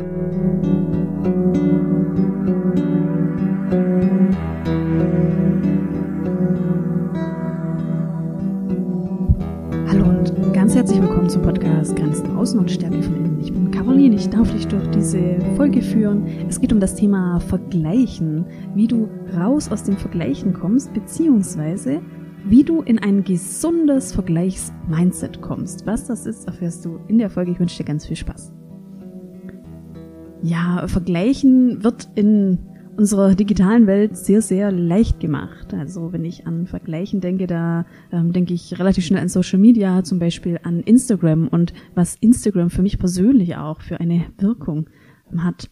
Hallo und ganz herzlich willkommen zum Podcast Grenzen außen und Stärke von innen. Ich bin Caroline, ich darf dich durch diese Folge führen. Es geht um das Thema Vergleichen, wie du raus aus dem Vergleichen kommst, beziehungsweise wie du in ein gesundes Vergleichsmindset kommst. Was das ist, erfährst du in der Folge. Ich wünsche dir ganz viel Spaß. Ja, Vergleichen wird in unserer digitalen Welt sehr, sehr leicht gemacht. Also wenn ich an Vergleichen denke, da ähm, denke ich relativ schnell an Social Media, zum Beispiel an Instagram und was Instagram für mich persönlich auch für eine Wirkung hat.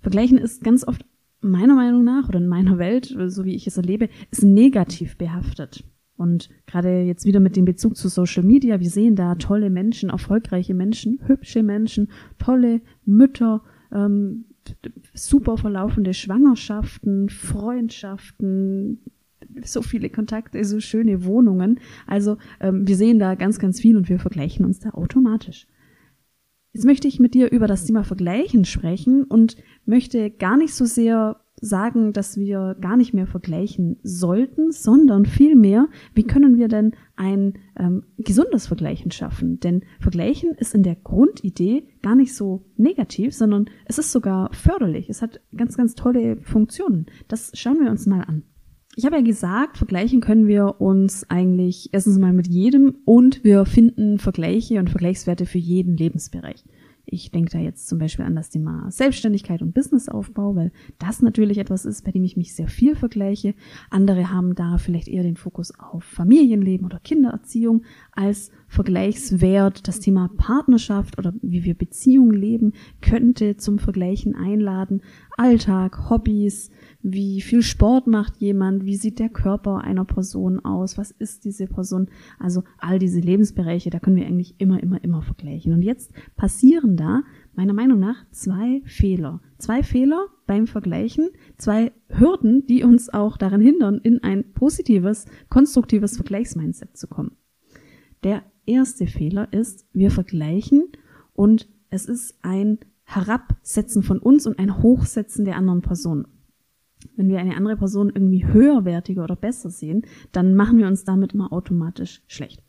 Vergleichen ist ganz oft meiner Meinung nach oder in meiner Welt, so wie ich es erlebe, ist negativ behaftet. Und gerade jetzt wieder mit dem Bezug zu Social Media, wir sehen da tolle Menschen, erfolgreiche Menschen, hübsche Menschen, tolle Mütter, ähm, super verlaufende Schwangerschaften, Freundschaften, so viele Kontakte, so schöne Wohnungen. Also ähm, wir sehen da ganz, ganz viel und wir vergleichen uns da automatisch. Jetzt möchte ich mit dir über das Thema Vergleichen sprechen und möchte gar nicht so sehr sagen, dass wir gar nicht mehr vergleichen sollten, sondern vielmehr, wie können wir denn ein ähm, gesundes Vergleichen schaffen? Denn Vergleichen ist in der Grundidee gar nicht so negativ, sondern es ist sogar förderlich. Es hat ganz, ganz tolle Funktionen. Das schauen wir uns mal an. Ich habe ja gesagt, vergleichen können wir uns eigentlich erstens mal mit jedem und wir finden Vergleiche und Vergleichswerte für jeden Lebensbereich. Ich denke da jetzt zum Beispiel an das Thema Selbstständigkeit und Businessaufbau, weil das natürlich etwas ist, bei dem ich mich sehr viel vergleiche. Andere haben da vielleicht eher den Fokus auf Familienleben oder Kindererziehung als Vergleichswert. Das Thema Partnerschaft oder wie wir Beziehungen leben könnte zum Vergleichen einladen. Alltag, Hobbys, wie viel Sport macht jemand, wie sieht der Körper einer Person aus, was ist diese Person. Also all diese Lebensbereiche, da können wir eigentlich immer, immer, immer vergleichen. Und jetzt passieren da meiner Meinung nach zwei Fehler. Zwei Fehler beim Vergleichen, zwei Hürden, die uns auch daran hindern, in ein positives, konstruktives Vergleichsmindset zu kommen. Der erste Fehler ist, wir vergleichen und es ist ein Herabsetzen von uns und ein Hochsetzen der anderen Person wenn wir eine andere Person irgendwie höherwertiger oder besser sehen, dann machen wir uns damit immer automatisch schlecht.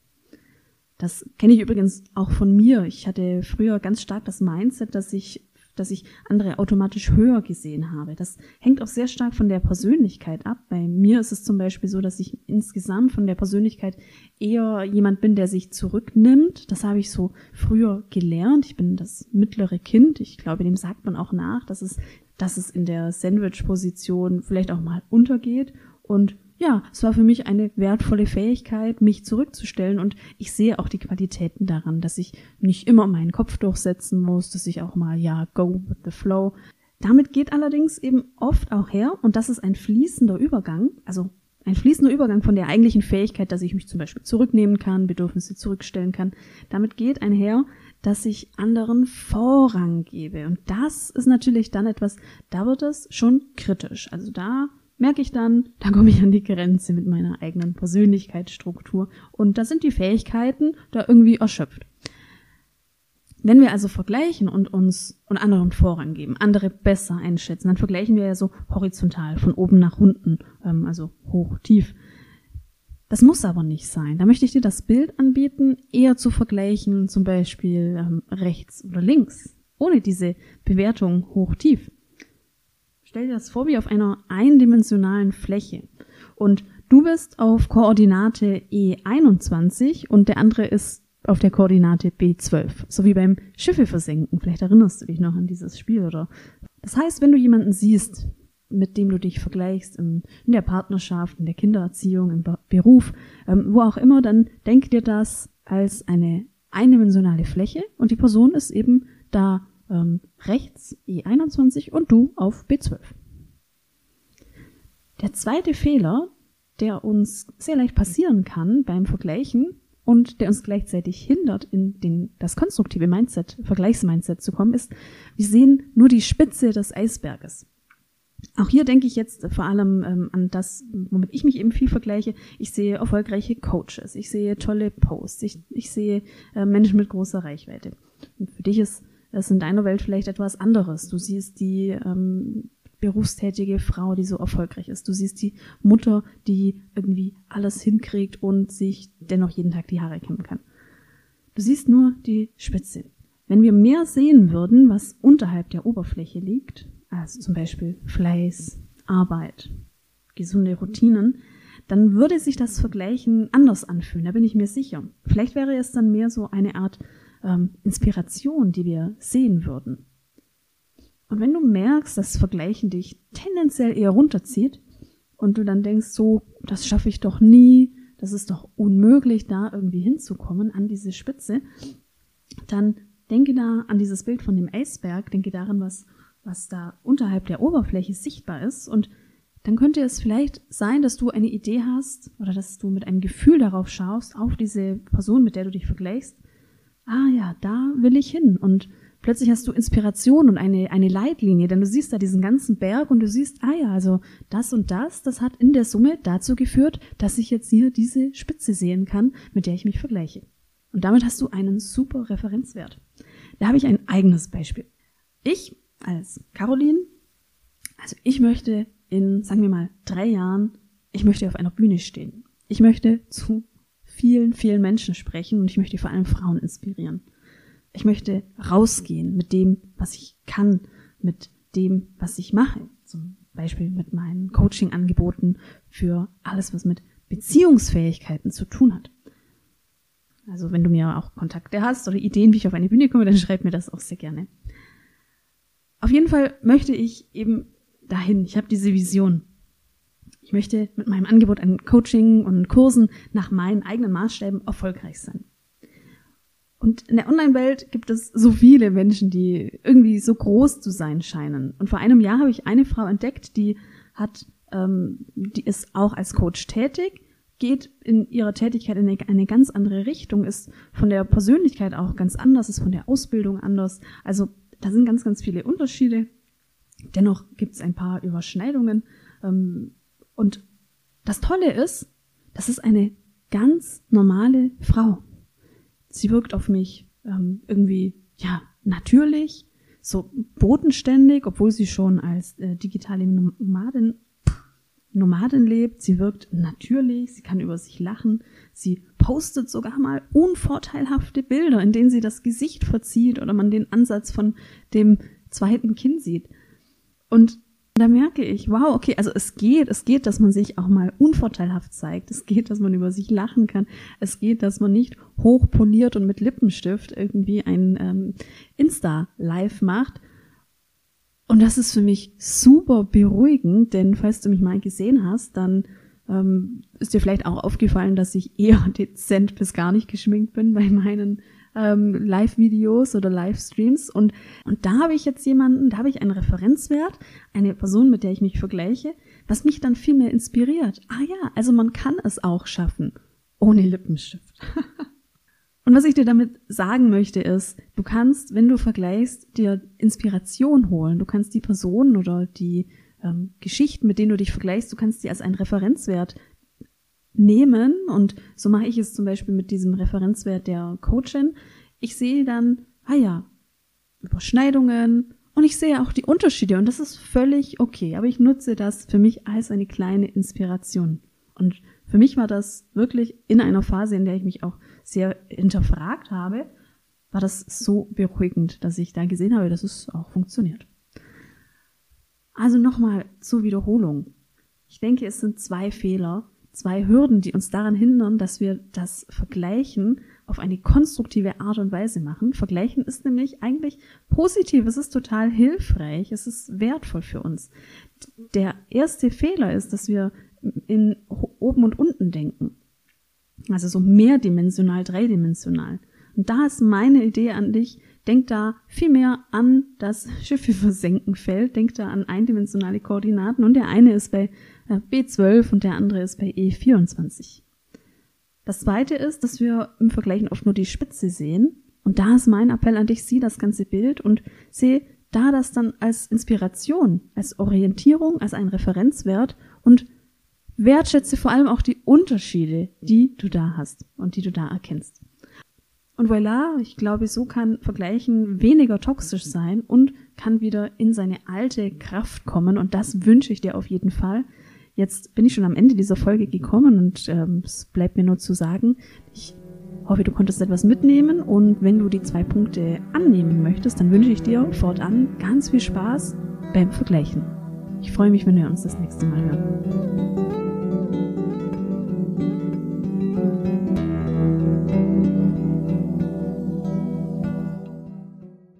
Das kenne ich übrigens auch von mir. Ich hatte früher ganz stark das Mindset, dass ich, dass ich andere automatisch höher gesehen habe. Das hängt auch sehr stark von der Persönlichkeit ab. Bei mir ist es zum Beispiel so, dass ich insgesamt von der Persönlichkeit eher jemand bin, der sich zurücknimmt. Das habe ich so früher gelernt. Ich bin das mittlere Kind. Ich glaube, dem sagt man auch nach, dass es dass es in der Sandwich-Position vielleicht auch mal untergeht. Und ja, es war für mich eine wertvolle Fähigkeit, mich zurückzustellen. Und ich sehe auch die Qualitäten daran, dass ich nicht immer meinen Kopf durchsetzen muss, dass ich auch mal, ja, go with the flow. Damit geht allerdings eben oft auch her, und das ist ein fließender Übergang, also ein fließender Übergang von der eigentlichen Fähigkeit, dass ich mich zum Beispiel zurücknehmen kann, Bedürfnisse zurückstellen kann. Damit geht einher, dass ich anderen Vorrang gebe. Und das ist natürlich dann etwas, da wird es schon kritisch. Also da merke ich dann, da komme ich an die Grenze mit meiner eigenen Persönlichkeitsstruktur. Und da sind die Fähigkeiten da irgendwie erschöpft. Wenn wir also vergleichen und uns und anderen Vorrang geben, andere besser einschätzen, dann vergleichen wir ja so horizontal, von oben nach unten, ähm, also hoch, tief. Das muss aber nicht sein. Da möchte ich dir das Bild anbieten, eher zu vergleichen, zum Beispiel ähm, rechts oder links, ohne diese Bewertung hoch-tief. Stell dir das vor wie auf einer eindimensionalen Fläche. Und du bist auf Koordinate E21 und der andere ist auf der Koordinate B12. So wie beim Schiffe versenken. Vielleicht erinnerst du dich noch an dieses Spiel, oder? Das heißt, wenn du jemanden siehst, mit dem du dich vergleichst, in, der Partnerschaft, in der Kindererziehung, im Beruf, ähm, wo auch immer, dann denk dir das als eine eindimensionale Fläche und die Person ist eben da ähm, rechts E21 und du auf B12. Der zweite Fehler, der uns sehr leicht passieren kann beim Vergleichen und der uns gleichzeitig hindert, in den, das konstruktive Mindset, Vergleichsmindset zu kommen, ist, wir sehen nur die Spitze des Eisberges. Auch hier denke ich jetzt vor allem ähm, an das, womit ich mich eben viel vergleiche. Ich sehe erfolgreiche Coaches, ich sehe tolle Posts, ich, ich sehe äh, Menschen mit großer Reichweite. Und für dich ist ist in deiner Welt vielleicht etwas anderes. Du siehst die ähm, berufstätige Frau, die so erfolgreich ist. Du siehst die Mutter, die irgendwie alles hinkriegt und sich dennoch jeden Tag die Haare kämmen kann. Du siehst nur die Spitze. Wenn wir mehr sehen würden, was unterhalb der Oberfläche liegt, also zum Beispiel Fleiß, Arbeit, gesunde Routinen, dann würde sich das Vergleichen anders anfühlen, da bin ich mir sicher. Vielleicht wäre es dann mehr so eine Art ähm, Inspiration, die wir sehen würden. Und wenn du merkst, dass Vergleichen dich tendenziell eher runterzieht und du dann denkst, so, das schaffe ich doch nie, das ist doch unmöglich, da irgendwie hinzukommen an diese Spitze, dann denke da an dieses Bild von dem Eisberg, denke daran, was, was da unterhalb der Oberfläche sichtbar ist und dann könnte es vielleicht sein, dass du eine Idee hast oder dass du mit einem Gefühl darauf schaust, auf diese Person, mit der du dich vergleichst. Ah ja, da will ich hin. Und plötzlich hast du Inspiration und eine, eine Leitlinie, denn du siehst da diesen ganzen Berg und du siehst, ah ja, also das und das, das hat in der Summe dazu geführt, dass ich jetzt hier diese Spitze sehen kann, mit der ich mich vergleiche. Und damit hast du einen super Referenzwert. Da habe ich ein eigenes Beispiel. Ich als Caroline, also ich möchte in, sagen wir mal, drei Jahren, ich möchte auf einer Bühne stehen. Ich möchte zu vielen, vielen Menschen sprechen und ich möchte vor allem Frauen inspirieren. Ich möchte rausgehen mit dem, was ich kann, mit dem, was ich mache. Zum Beispiel mit meinen Coaching-Angeboten für alles, was mit Beziehungsfähigkeiten zu tun hat. Also wenn du mir auch Kontakte hast oder Ideen, wie ich auf eine Bühne komme, dann schreib mir das auch sehr gerne. Auf jeden Fall möchte ich eben dahin. Ich habe diese Vision. Ich möchte mit meinem Angebot an Coaching und Kursen nach meinen eigenen Maßstäben erfolgreich sein. Und in der Online-Welt gibt es so viele Menschen, die irgendwie so groß zu sein scheinen. Und vor einem Jahr habe ich eine Frau entdeckt, die hat, ähm, die ist auch als Coach tätig, geht in ihrer Tätigkeit in eine, eine ganz andere Richtung, ist von der Persönlichkeit auch ganz anders, ist von der Ausbildung anders. Also da sind ganz, ganz viele Unterschiede. Dennoch gibt es ein paar Überschneidungen. Ähm, und das Tolle ist, das ist eine ganz normale Frau. Sie wirkt auf mich ähm, irgendwie, ja, natürlich, so bodenständig, obwohl sie schon als äh, digitale Nomadin, Nomadin lebt. Sie wirkt natürlich, sie kann über sich lachen. Sie postet sogar mal unvorteilhafte Bilder, in denen sie das Gesicht verzieht oder man den Ansatz von dem zweiten Kind sieht. Und da merke ich, wow, okay, also es geht, es geht, dass man sich auch mal unvorteilhaft zeigt. Es geht, dass man über sich lachen kann. Es geht, dass man nicht hochpoliert und mit Lippenstift irgendwie ein ähm, Insta-Live macht. Und das ist für mich super beruhigend, denn falls du mich mal gesehen hast, dann ähm, ist dir vielleicht auch aufgefallen, dass ich eher dezent bis gar nicht geschminkt bin bei meinen ähm, Live-Videos oder Livestreams. Und, und da habe ich jetzt jemanden, da habe ich einen Referenzwert, eine Person, mit der ich mich vergleiche, was mich dann viel mehr inspiriert. Ah ja, also man kann es auch schaffen, ohne Lippenstift. und was ich dir damit sagen möchte ist, du kannst, wenn du vergleichst, dir Inspiration holen. Du kannst die Personen oder die ähm, Geschichten, mit denen du dich vergleichst, du kannst sie als einen Referenzwert nehmen und so mache ich es zum Beispiel mit diesem Referenzwert der Coachin. Ich sehe dann, ah ja, Überschneidungen und ich sehe auch die Unterschiede und das ist völlig okay, aber ich nutze das für mich als eine kleine Inspiration. Und für mich war das wirklich in einer Phase, in der ich mich auch sehr hinterfragt habe, war das so beruhigend, dass ich da gesehen habe, dass es auch funktioniert. Also nochmal zur Wiederholung. Ich denke, es sind zwei Fehler, zwei Hürden, die uns daran hindern, dass wir das Vergleichen auf eine konstruktive Art und Weise machen. Vergleichen ist nämlich eigentlich positiv, es ist total hilfreich, es ist wertvoll für uns. Der erste Fehler ist, dass wir in oben und unten denken. Also so mehrdimensional, dreidimensional. Und da ist meine Idee an dich, denk da viel mehr an das Schiffe versenken Feld, denk da an eindimensionale Koordinaten und der eine ist bei B12 und der andere ist bei E24. Das zweite ist, dass wir im Vergleichen oft nur die Spitze sehen. Und da ist mein Appell an dich, sieh das ganze Bild und seh da das dann als Inspiration, als Orientierung, als ein Referenzwert und wertschätze vor allem auch die Unterschiede, die du da hast und die du da erkennst. Und voilà, ich glaube, so kann Vergleichen weniger toxisch sein und kann wieder in seine alte Kraft kommen. Und das wünsche ich dir auf jeden Fall. Jetzt bin ich schon am Ende dieser Folge gekommen und ähm, es bleibt mir nur zu sagen, ich hoffe, du konntest etwas mitnehmen und wenn du die zwei Punkte annehmen möchtest, dann wünsche ich dir fortan ganz viel Spaß beim Vergleichen. Ich freue mich, wenn wir uns das nächste Mal hören.